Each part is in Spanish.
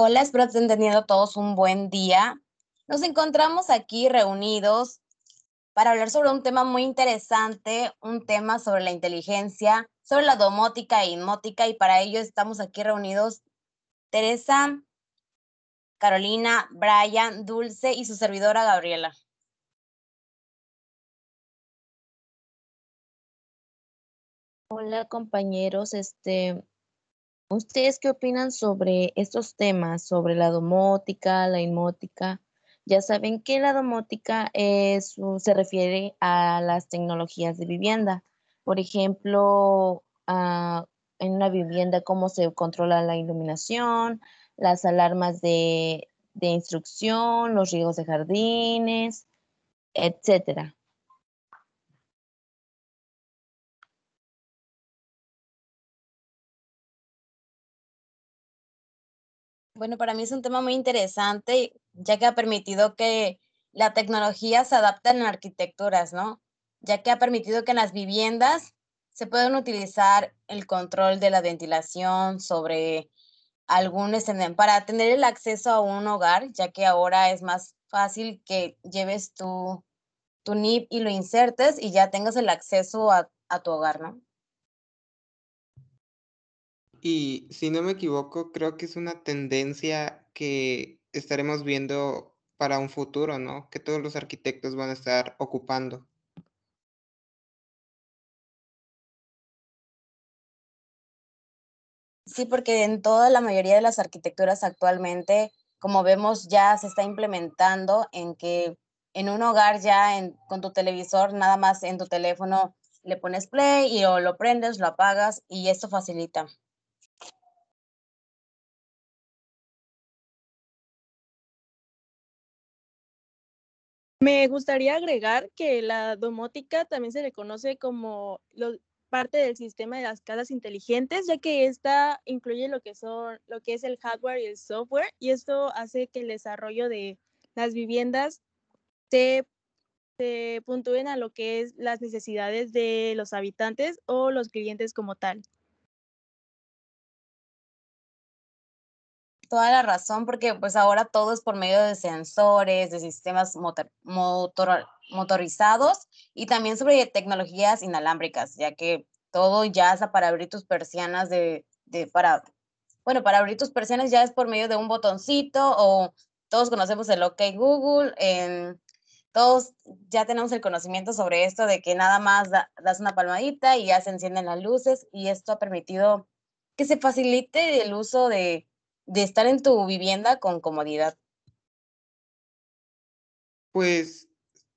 Hola, espero que estén teniendo todos un buen día. Nos encontramos aquí reunidos para hablar sobre un tema muy interesante, un tema sobre la inteligencia, sobre la domótica e inmótica, y para ello estamos aquí reunidos Teresa, Carolina, Brian, Dulce y su servidora Gabriela. Hola compañeros, este, ¿Ustedes qué opinan sobre estos temas, sobre la domótica, la inmótica? Ya saben que la domótica se refiere a las tecnologías de vivienda. Por ejemplo, en una vivienda, cómo se controla la iluminación, las alarmas de, de instrucción, los riegos de jardines, etcétera. Bueno, para mí es un tema muy interesante, ya que ha permitido que la tecnología se adapte en arquitecturas, ¿no? Ya que ha permitido que en las viviendas se puedan utilizar el control de la ventilación sobre algún escenario para tener el acceso a un hogar, ya que ahora es más fácil que lleves tu, tu NIP y lo insertes y ya tengas el acceso a, a tu hogar, ¿no? Y si no me equivoco, creo que es una tendencia que estaremos viendo para un futuro, ¿no? Que todos los arquitectos van a estar ocupando. Sí, porque en toda la mayoría de las arquitecturas actualmente, como vemos, ya se está implementando en que en un hogar ya con tu televisor, nada más en tu teléfono le pones play y o lo prendes, lo apagas y esto facilita. Me gustaría agregar que la domótica también se le conoce como parte del sistema de las casas inteligentes, ya que esta incluye lo que son lo que es el hardware y el software y esto hace que el desarrollo de las viviendas se, se puntúen a lo que es las necesidades de los habitantes o los clientes como tal. Toda la razón, porque pues ahora todo es por medio de sensores, de sistemas motor, motorizados y también sobre tecnologías inalámbricas, ya que todo ya es para abrir tus persianas de, para, bueno, para abrir tus persianas ya es por medio de un botoncito o todos conocemos el OK Google, en, todos ya tenemos el conocimiento sobre esto de que nada más das una palmadita y ya se encienden las luces y esto ha permitido que se facilite el uso de, de estar en tu vivienda con comodidad? Pues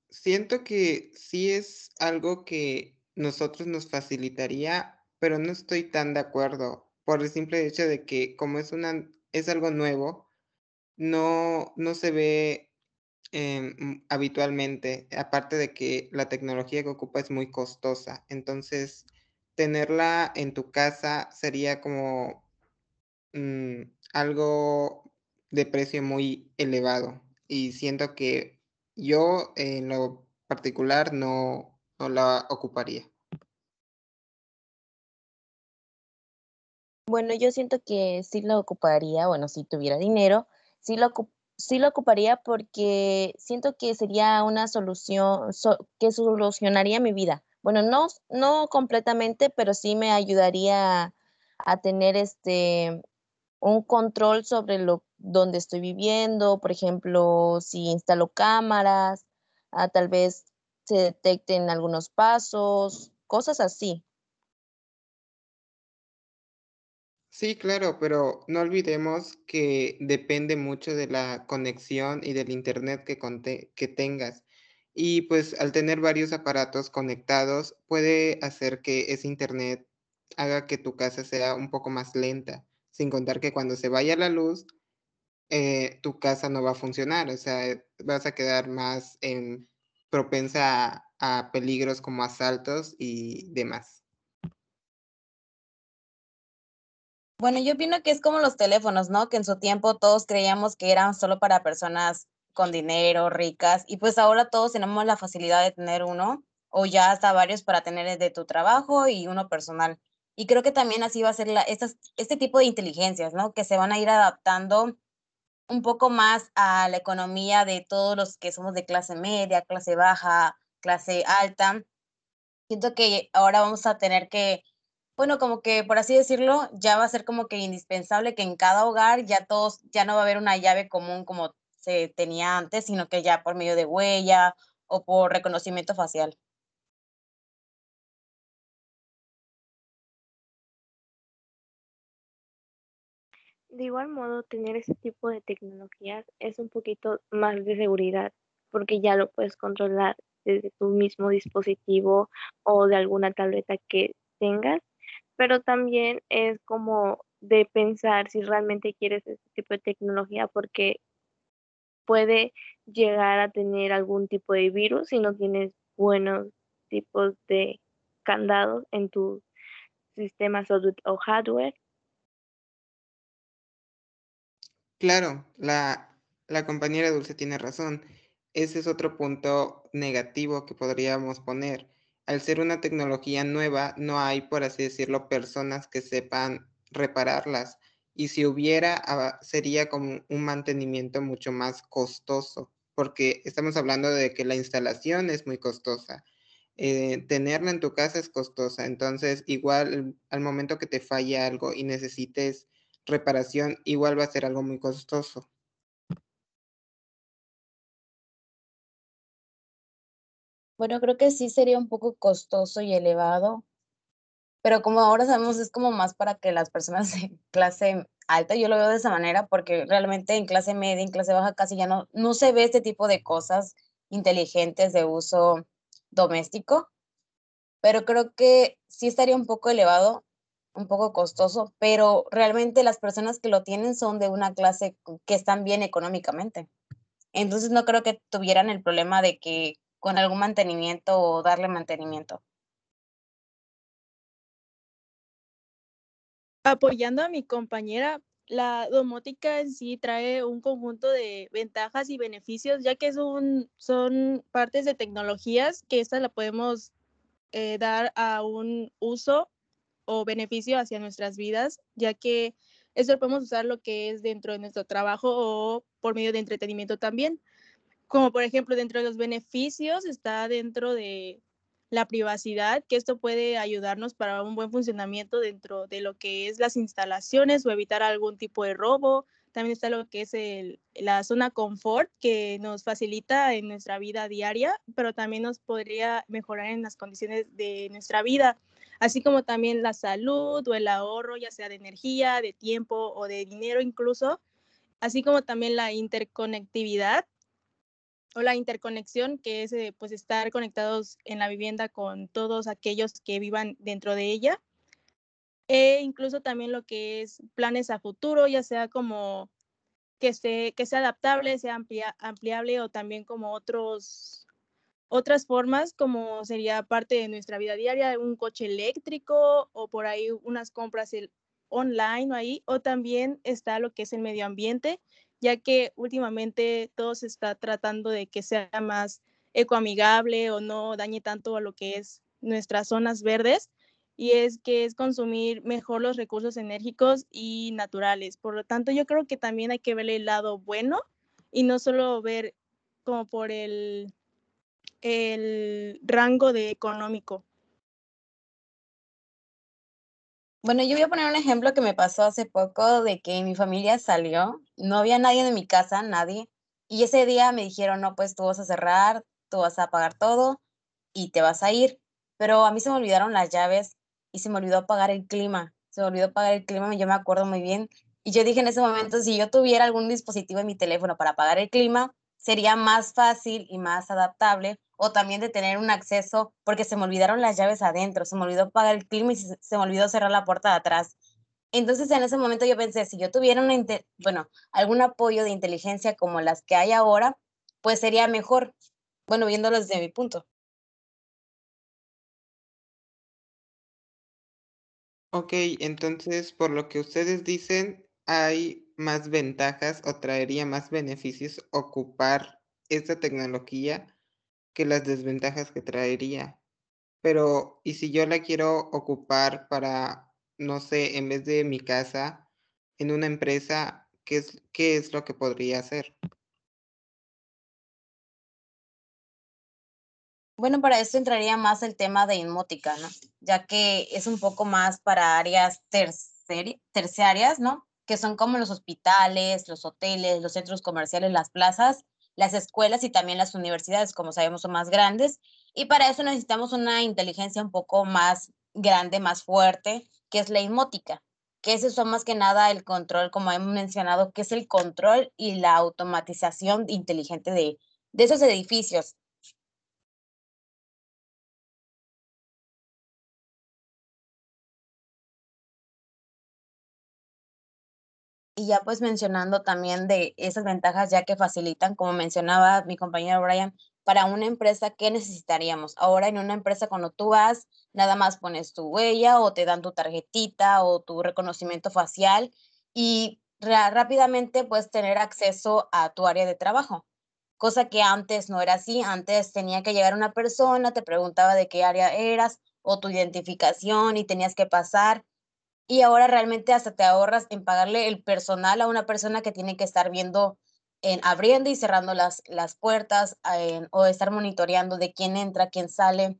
siento que sí es algo que nosotros nos facilitaría, pero no estoy tan de acuerdo por el simple hecho de que como es una es algo nuevo, no, no se ve em, habitualmente, aparte de que la tecnología que ocupa es muy costosa. Entonces, tenerla en tu casa sería como mm, algo de precio muy elevado y siento que yo en lo particular no, no la ocuparía. Bueno, yo siento que sí lo ocuparía, bueno, si tuviera dinero, sí lo, sí lo ocuparía porque siento que sería una solución que solucionaría mi vida. Bueno, no, no completamente, pero sí me ayudaría a tener este un control sobre lo donde estoy viviendo, por ejemplo, si instalo cámaras, ah, tal vez se detecten algunos pasos, cosas así. Sí, claro, pero no olvidemos que depende mucho de la conexión y del internet que, que tengas. Y pues al tener varios aparatos conectados puede hacer que ese internet haga que tu casa sea un poco más lenta sin contar que cuando se vaya la luz, eh, tu casa no va a funcionar, o sea, vas a quedar más en, propensa a, peligros como asaltos y demás. Bueno, yo opino que es como los teléfonos, ¿no? Que en su tiempo todos creíamos que eran solo para personas con dinero, ricas, y pues ahora todos tenemos la facilidad de tener uno o ya hasta varios para tener de tu trabajo y uno personal. Y creo que también así va a ser la, estas, este tipo de inteligencias, ¿no? Que se van a ir adaptando un poco más a la economía de todos los que somos de clase media, clase baja, clase alta. Siento que ahora vamos a tener que, bueno, como que por así decirlo, ya va a ser como que indispensable que en cada hogar ya todos, ya no va a haber una llave común como se tenía antes, sino que ya por medio de huella o por reconocimiento facial. De igual modo, tener ese tipo de tecnologías es un poquito más de seguridad, porque ya lo puedes controlar desde tu mismo dispositivo o de alguna tableta que tengas, pero también es como de pensar si realmente quieres ese tipo de tecnología, porque puede llegar a tener algún tipo de virus si no tienes buenos tipos de candados en tu sistema software o hardware Claro, la, la compañera Dulce tiene razón. Ese es otro punto negativo que podríamos poner. Al ser una tecnología nueva, no hay, por así decirlo, personas que sepan repararlas. Y si hubiera, ah, sería como un mantenimiento mucho más costoso, porque estamos hablando de que la instalación es muy costosa. Eh, tenerla en tu casa es costosa. Entonces, igual al momento que te falle algo y necesites reparación igual va a ser algo muy costoso. Bueno, creo que sí sería un poco costoso y elevado, pero como ahora sabemos es como más para que las personas de clase alta, yo lo veo de esa manera porque realmente en clase media, en clase baja casi ya no, no se ve este tipo de cosas inteligentes de uso doméstico, pero creo que sí estaría un poco elevado un poco costoso, pero realmente las personas que lo tienen son de una clase que están bien económicamente. Entonces no creo que tuvieran el problema de que con algún mantenimiento o darle mantenimiento. Apoyando a mi compañera, la domótica en sí trae un conjunto de ventajas y beneficios, ya que son, partes de tecnologías que estas la podemos eh, dar a un uso o beneficio hacia nuestras vidas, ya que eso lo podemos usar lo que es dentro de nuestro trabajo o por medio de entretenimiento también. Como por ejemplo, dentro de los beneficios está dentro de la privacidad, que esto puede ayudarnos para un buen funcionamiento dentro de lo que es las instalaciones o evitar algún tipo de robo. También está lo que es la zona confort, que nos facilita en nuestra vida diaria, pero también nos podría mejorar en las condiciones de nuestra vida así como también la salud o el ahorro, ya sea de energía, de tiempo o de dinero incluso, así como también la interconectividad o la interconexión, que es eh, pues estar conectados en la vivienda con todos aquellos que vivan dentro de ella. E incluso también lo que es planes a futuro, ya sea como que, que sea adaptable, sea ampliable o también como otros otras formas, como sería parte de nuestra vida diaria, un coche eléctrico o por ahí unas compras online o ahí, o también está lo que es el medio ambiente, ya que últimamente todo se está tratando de que sea más ecoamigable o no dañe tanto a lo que es nuestras zonas verdes y es que es consumir mejor los recursos enérgicos y naturales. Por lo tanto, yo creo que también hay que ver el lado bueno y no solo ver como por el el rango de económico? Bueno, yo voy a poner un ejemplo que me pasó hace poco de que mi familia salió, no había nadie en mi casa, nadie, y ese día me dijeron, no, pues tú vas a cerrar, tú vas a pagar todo y te vas a ir, pero a mí se me olvidaron las llaves y se me olvidó apagar el clima, se me olvidó apagar el clima, yo me acuerdo muy bien, y yo dije en ese momento, si yo tuviera algún dispositivo en mi teléfono para apagar el clima, sería más fácil y más adaptable o también de tener un acceso, porque se me olvidaron las llaves adentro, se me olvidó apagar el clima y se, me olvidó cerrar la puerta de atrás. Entonces en ese momento yo pensé, si yo tuviera una, bueno, algún apoyo de inteligencia como las que hay ahora, pues sería mejor, bueno, viéndolo desde mi punto. Ok, entonces por lo que ustedes dicen, hay más ventajas o traería más beneficios ocupar esta tecnología que las desventajas que traería. Pero, ¿y si yo la quiero ocupar para, no sé, en vez de mi casa, en una empresa, ¿qué es, qué es lo que podría hacer? Bueno, para esto entraría más el tema de inmótica, ¿no? Ya que es un poco más para áreas terciarias, ¿no? Que son como los hospitales, los hoteles, los centros comerciales, las plazas, las escuelas y también las universidades, como sabemos, son más grandes. Y para eso necesitamos una inteligencia un poco más grande, más fuerte, que es la inmótica, que eso son más que nada el control, como hemos mencionado, que es el control y la automatización inteligente de, de esos edificios y ya pues mencionando también de esas ventajas ya que facilitan, como mencionaba mi compañero Brian, para una empresa, ¿qué necesitaríamos? Ahora en una empresa cuando tú vas, nada más pones tu huella o te dan tu tarjetita o tu reconocimiento facial y rápidamente puedes tener acceso a tu área de trabajo, cosa que antes no era así, antes tenía que llegar una persona, te preguntaba de qué área eras o tu identificación y tenías que pasar y ahora realmente hasta te ahorras en pagarle el personal a una persona que tiene que estar viendo, en abriendo y cerrando las, las puertas o estar monitoreando de quién entra, quién sale,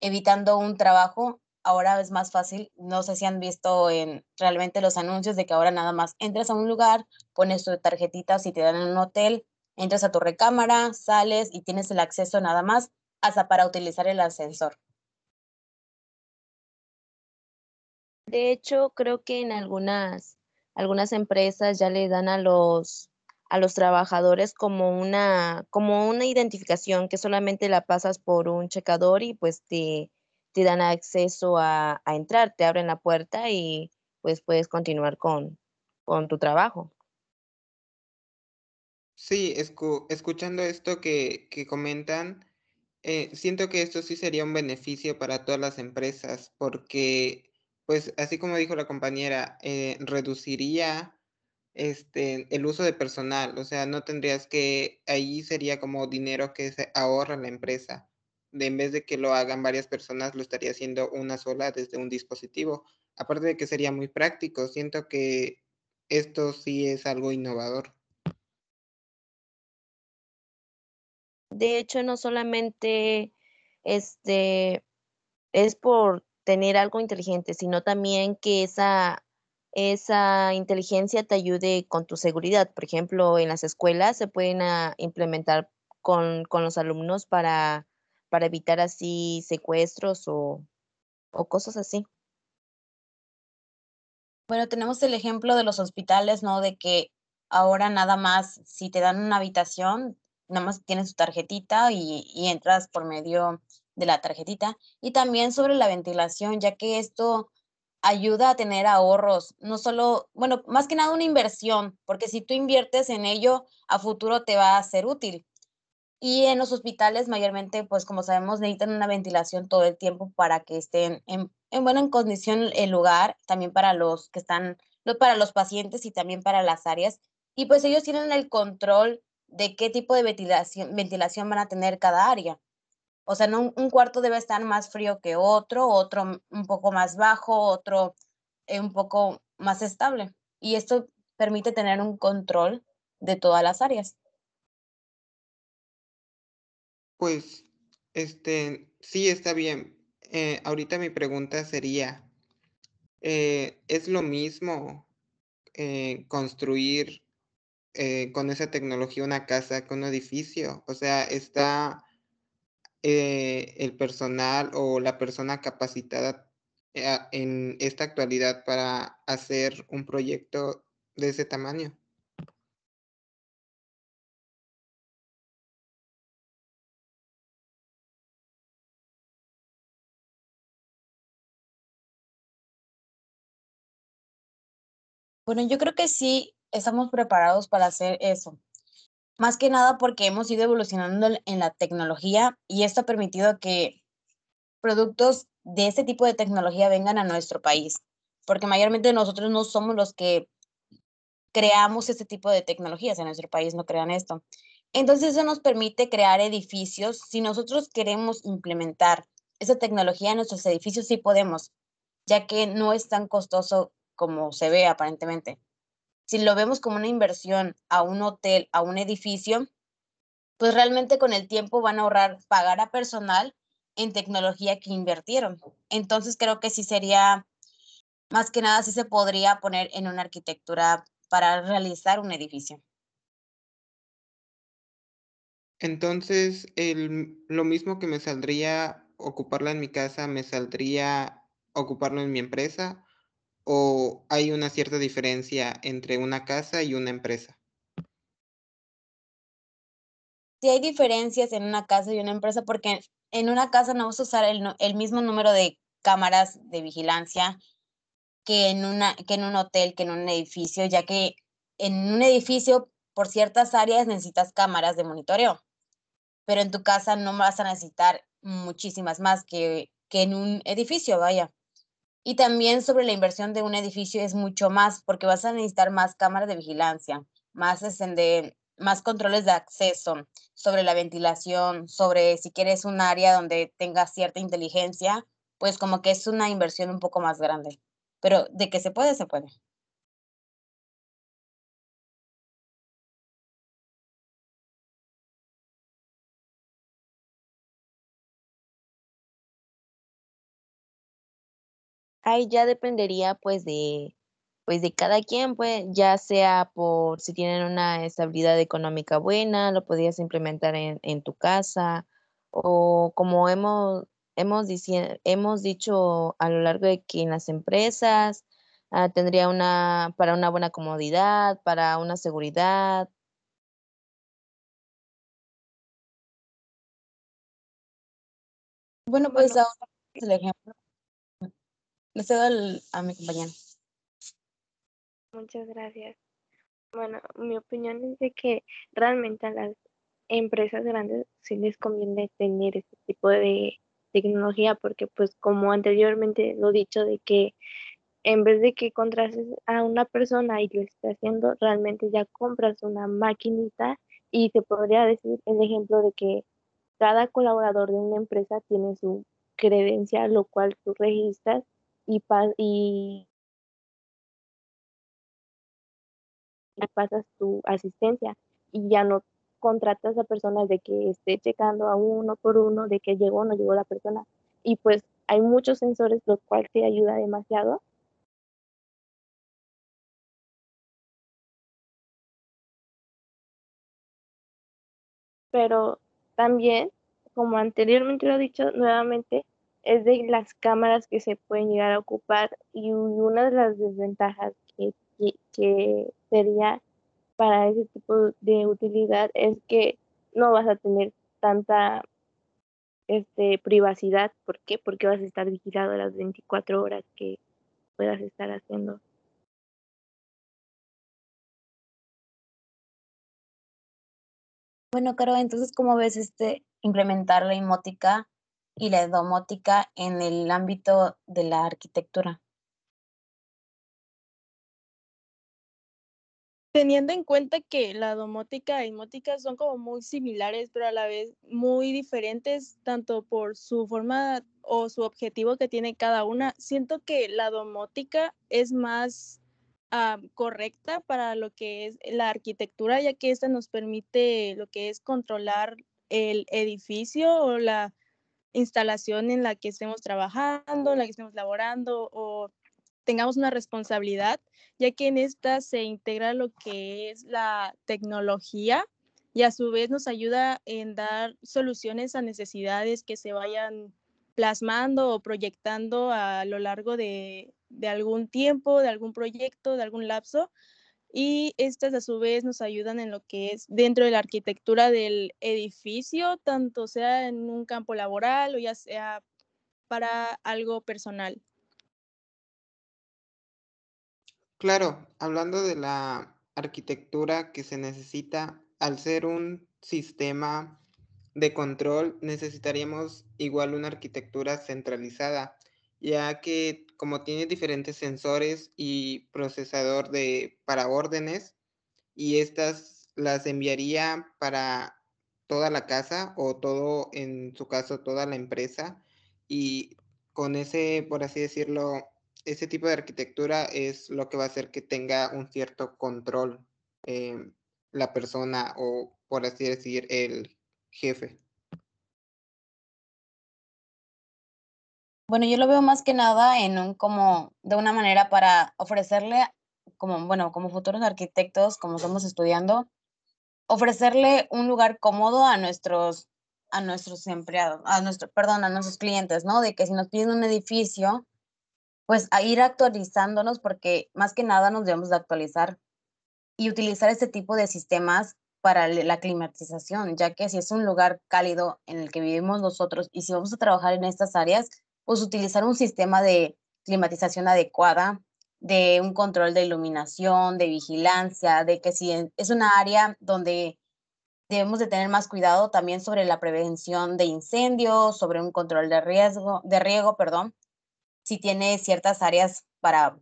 evitando un trabajo. Ahora es más fácil. No sé si han visto en realmente los anuncios de que ahora nada más entras a un lugar, pones tu tarjetita si te dan en un hotel, entras a tu recámara, sales y tienes el acceso nada más hasta para utilizar el ascensor. De hecho, creo que en algunas, algunas empresas ya le dan a los, a los trabajadores como una, como una identificación que solamente la pasas por un checador y pues te, te dan acceso a, entrar, te abren la puerta y pues puedes continuar con, con tu trabajo. Sí, escuchando esto que, que comentan, eh, siento que esto sí sería un beneficio para todas las empresas porque pues así como dijo la compañera, eh, reduciría este, el uso de personal, o sea, no tendrías que, ahí sería como dinero que se ahorra la empresa. De, en vez de que lo hagan varias personas, lo estaría haciendo una sola desde un dispositivo. Aparte de que sería muy práctico, siento que esto sí es algo innovador. De hecho, no solamente este es por tener algo inteligente, sino también que esa, esa inteligencia te ayude con tu seguridad. Por ejemplo, en las escuelas se pueden ah, implementar con, los alumnos para, para evitar así secuestros o, o cosas así. Bueno, tenemos el ejemplo de los hospitales, ¿no? De que ahora nada más, si te dan una habitación, nada más tienes tu tarjetita y, y entras por medio de la tarjetita y también sobre la ventilación, ya que esto ayuda a tener ahorros, no solo, bueno, más que nada una inversión, porque si tú inviertes en ello, a futuro te va a ser útil. Y en los hospitales mayormente, pues como sabemos, necesitan una ventilación todo el tiempo para que estén en, en buena condición el lugar, también para los que están, para los pacientes y también para las áreas. Y pues ellos tienen el control de qué tipo de ventilación, ventilación van a tener cada área. O sea, no, un cuarto debe estar más frío que otro, otro un poco más bajo, otro eh, un poco más estable. Y esto permite tener un control de todas las áreas. Pues, este, sí, está bien. Eh, ahorita mi pregunta sería, eh, ¿es lo mismo construir con esa tecnología una casa que un edificio? O sea, está eh, el personal o la persona capacitada eh, en esta actualidad para hacer un proyecto de ese tamaño? Bueno, yo creo que sí estamos preparados para hacer eso más que nada porque hemos ido evolucionando en la tecnología y esto ha permitido que productos de este tipo de tecnología vengan a nuestro país, porque mayormente nosotros no somos los que creamos este tipo de tecnologías, en nuestro país no crean esto. Entonces eso nos permite crear edificios. Si nosotros queremos implementar esa tecnología en nuestros edificios, sí podemos, ya que no es tan costoso como se ve aparentemente. Si lo vemos como una inversión a un hotel, a un edificio, pues realmente con el tiempo van a ahorrar pagar a personal en tecnología que invirtieron. Entonces creo que sí sería, más que nada, sí se podría poner en una arquitectura para realizar un edificio. Entonces, el, lo mismo que me saldría ocuparla en mi casa, me saldría ocuparlo en mi empresa, o hay una cierta diferencia entre una casa y una empresa? Sí hay diferencias en una casa y una empresa porque en una casa no vas a usar el, mismo número de cámaras de vigilancia que en, una, que en un hotel, que en un edificio, ya que en un edificio por ciertas áreas necesitas cámaras de monitoreo, pero en tu casa no vas a necesitar muchísimas más que, que en un edificio, vaya. Y también sobre la inversión de un edificio es mucho más, porque vas a necesitar más cámaras de vigilancia, más, de, más controles de acceso, sobre la ventilación, sobre si quieres un área donde tenga cierta inteligencia, pues como que es una inversión un poco más grande. Pero de que se puede, se puede. Ahí ya dependería pues de pues de cada quien, pues ya sea por si tienen una estabilidad económica buena, lo podrías implementar en, en tu casa o como hemos hemos, hemos dicho a lo largo de que en las empresas ah, tendría una para una buena comodidad, para una seguridad. Bueno, pues ahora el ejemplo le cedo a mi compañero. Muchas gracias. Bueno, mi opinión es de que realmente a las empresas grandes sí les conviene tener este tipo de tecnología porque pues como anteriormente lo dicho de que en vez de que contrates a una persona y lo esté haciendo, realmente ya compras una maquinita y se podría decir el ejemplo de que cada colaborador de una empresa tiene su credencial, lo cual tú registras y, y, pasas tu asistencia y ya no contratas a personas de que esté checando a uno por uno de que llegó o no llegó la persona. Y pues hay muchos sensores, lo cual te ayuda demasiado. Pero también, como anteriormente lo he dicho nuevamente, es de las cámaras que se pueden llegar a ocupar y una de las desventajas que, que, sería para ese tipo de utilidad es que no vas a tener tanta este, privacidad. ¿Por qué? Porque vas a estar vigilado las 24 horas que puedas estar haciendo. Bueno, Caro, entonces, ¿cómo ves este implementar la inmótica y la domótica en el ámbito de la arquitectura. Teniendo en cuenta que la domótica y mótica son como muy similares, pero a la vez muy diferentes, tanto por su forma o su objetivo que tiene cada una, siento que la domótica es más ah, correcta para lo que es la arquitectura, ya que esta nos permite lo que es controlar el edificio o la instalación en la que estemos trabajando, en la que estemos laborando o tengamos una responsabilidad, ya que en esta se integra lo que es la tecnología y a su vez nos ayuda en dar soluciones a necesidades que se vayan plasmando o proyectando a lo largo de, de algún tiempo, de algún proyecto, de algún lapso, y estas a su vez nos ayudan en lo que es dentro de la arquitectura del edificio, tanto sea en un campo laboral o ya sea para algo personal. Claro, hablando de la arquitectura que se necesita, al ser un sistema de control, necesitaríamos igual una arquitectura centralizada, ya que como tiene diferentes sensores y procesador de, para órdenes, y estas las enviaría para toda la casa o todo, en su caso, toda la empresa. Y con ese, por así decirlo, ese tipo de arquitectura es lo que va a hacer que tenga un cierto control eh, la persona o, por así decir, el jefe. Bueno, yo lo veo más que nada en un como de una manera para ofrecerle como bueno, como futuros arquitectos, como estamos estudiando, ofrecerle un lugar cómodo a nuestros a nuestros empleados, a nuestro, perdón, a nuestros clientes, ¿no? De que si nos piden un edificio, pues a ir actualizándonos porque más que nada nos debemos de actualizar y utilizar este tipo de sistemas para la climatización, ya que si es un lugar cálido en el que vivimos nosotros y si vamos a trabajar en estas áreas, pues utilizar un sistema de climatización adecuada, de un control de iluminación, de vigilancia, de que si es una área donde debemos de tener más cuidado también sobre la prevención de incendios, sobre un control de riesgo, de riego, perdón, si tiene ciertas áreas para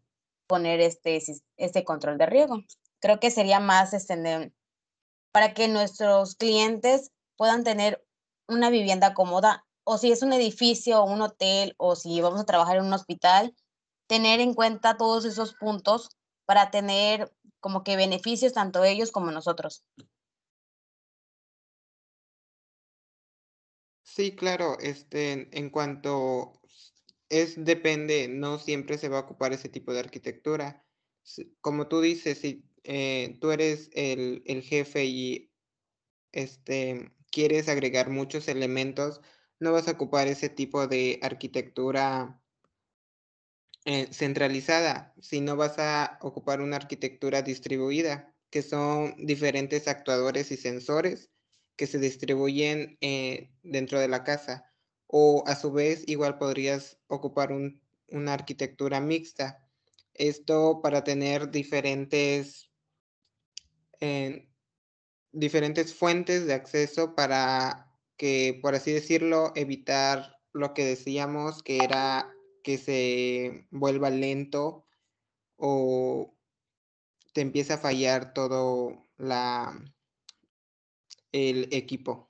poner este, este control de riego. Creo que sería más este, para que nuestros clientes puedan tener una vivienda cómoda o si es un edificio o un hotel o si vamos a trabajar en un hospital, tener en cuenta todos esos puntos para tener como que beneficios tanto ellos como nosotros. Sí, claro, este, en cuanto es depende, no siempre se va a ocupar ese tipo de arquitectura. Como tú dices, si eh, tú eres el, el, jefe y este, quieres agregar muchos elementos, no vas a ocupar ese tipo de arquitectura eh, centralizada, sino vas a ocupar una arquitectura distribuida, que son diferentes actuadores y sensores que se distribuyen eh, dentro de la casa. O a su vez, igual podrías ocupar una arquitectura mixta. Esto para tener diferentes, eh, diferentes fuentes de acceso para que, por así decirlo, evitar lo que decíamos que era que se vuelva lento o te empieza a fallar todo la, el equipo.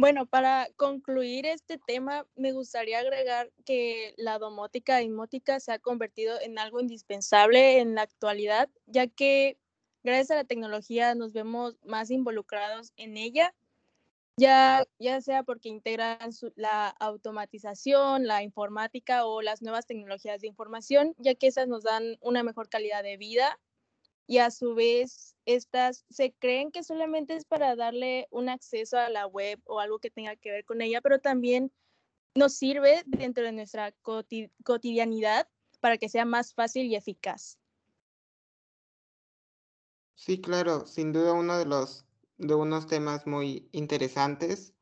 Bueno, para concluir este tema, me gustaría agregar que la domótica e inmótica se ha convertido en algo indispensable en la actualidad, ya que gracias a la tecnología nos vemos más involucrados en ella, ya, ya sea porque integran la automatización, la informática o las nuevas tecnologías de información, ya que esas nos dan una mejor calidad de vida y a su vez estas se creen que solamente es para darle un acceso a la web o algo que tenga que ver con ella, pero también nos sirve dentro de nuestra cotidianidad para que sea más fácil y eficaz. Sí, claro, sin duda uno de los de unos temas muy interesantes.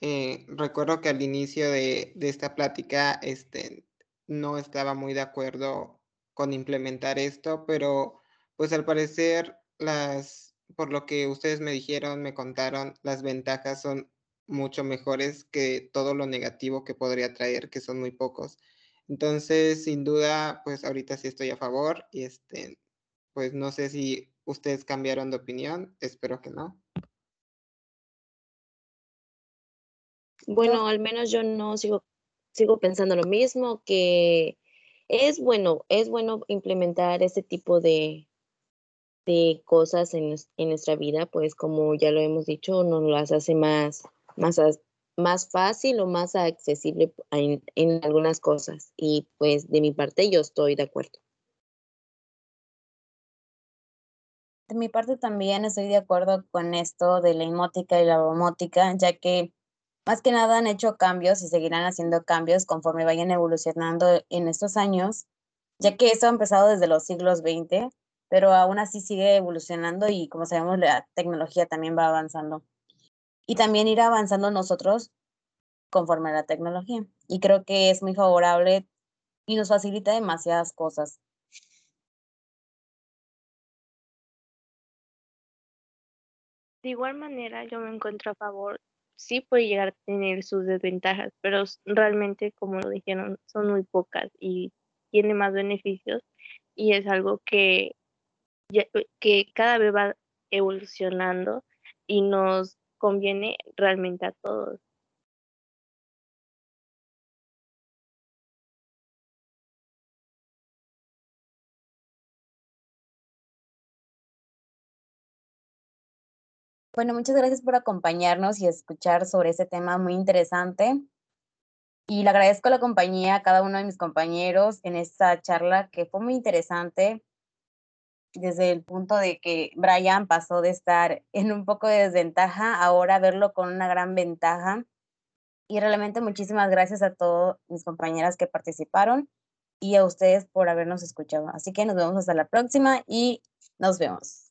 Eh, recuerdo que al inicio de, de, esta plática este, no estaba muy de acuerdo con implementar esto, pero pues al parecer las, por lo que ustedes me dijeron, me contaron, las ventajas son mucho mejores que todo lo negativo que podría traer, que son muy pocos. Entonces, sin duda, pues ahorita sí estoy a favor y este, pues no sé si ¿Ustedes cambiaron de opinión? Espero que no. Bueno, al menos yo no sigo, sigo pensando lo mismo, que es bueno, es bueno implementar este tipo de, de cosas en, en, nuestra vida, pues como ya lo hemos dicho, nos las hace más, más, más fácil o más accesible en, en algunas cosas. Y pues de mi parte yo estoy de acuerdo. De mi parte también estoy de acuerdo con esto de la inmótica y la domótica, ya que más que nada han hecho cambios y seguirán haciendo cambios conforme vayan evolucionando en estos años, ya que esto ha empezado desde los siglos XX, pero aún así sigue evolucionando y como sabemos la tecnología también va avanzando. Y también ir avanzando nosotros conforme a la tecnología. Y creo que es muy favorable y nos facilita demasiadas cosas. De igual manera, yo me encuentro a favor, sí puede llegar a tener sus desventajas, pero realmente, como lo dijeron, son muy pocas y tiene más beneficios y es algo que, que cada vez va evolucionando y nos conviene realmente a todos. Bueno, muchas gracias por acompañarnos y escuchar sobre este tema muy interesante. Y le agradezco la compañía a cada uno de mis compañeros en esta charla que fue muy interesante desde el punto de que Brian pasó de estar en un poco de desventaja, ahora verlo con una gran ventaja. Y realmente muchísimas gracias a todas mis compañeras que participaron y a ustedes por habernos escuchado. Así que nos vemos hasta la próxima y nos vemos.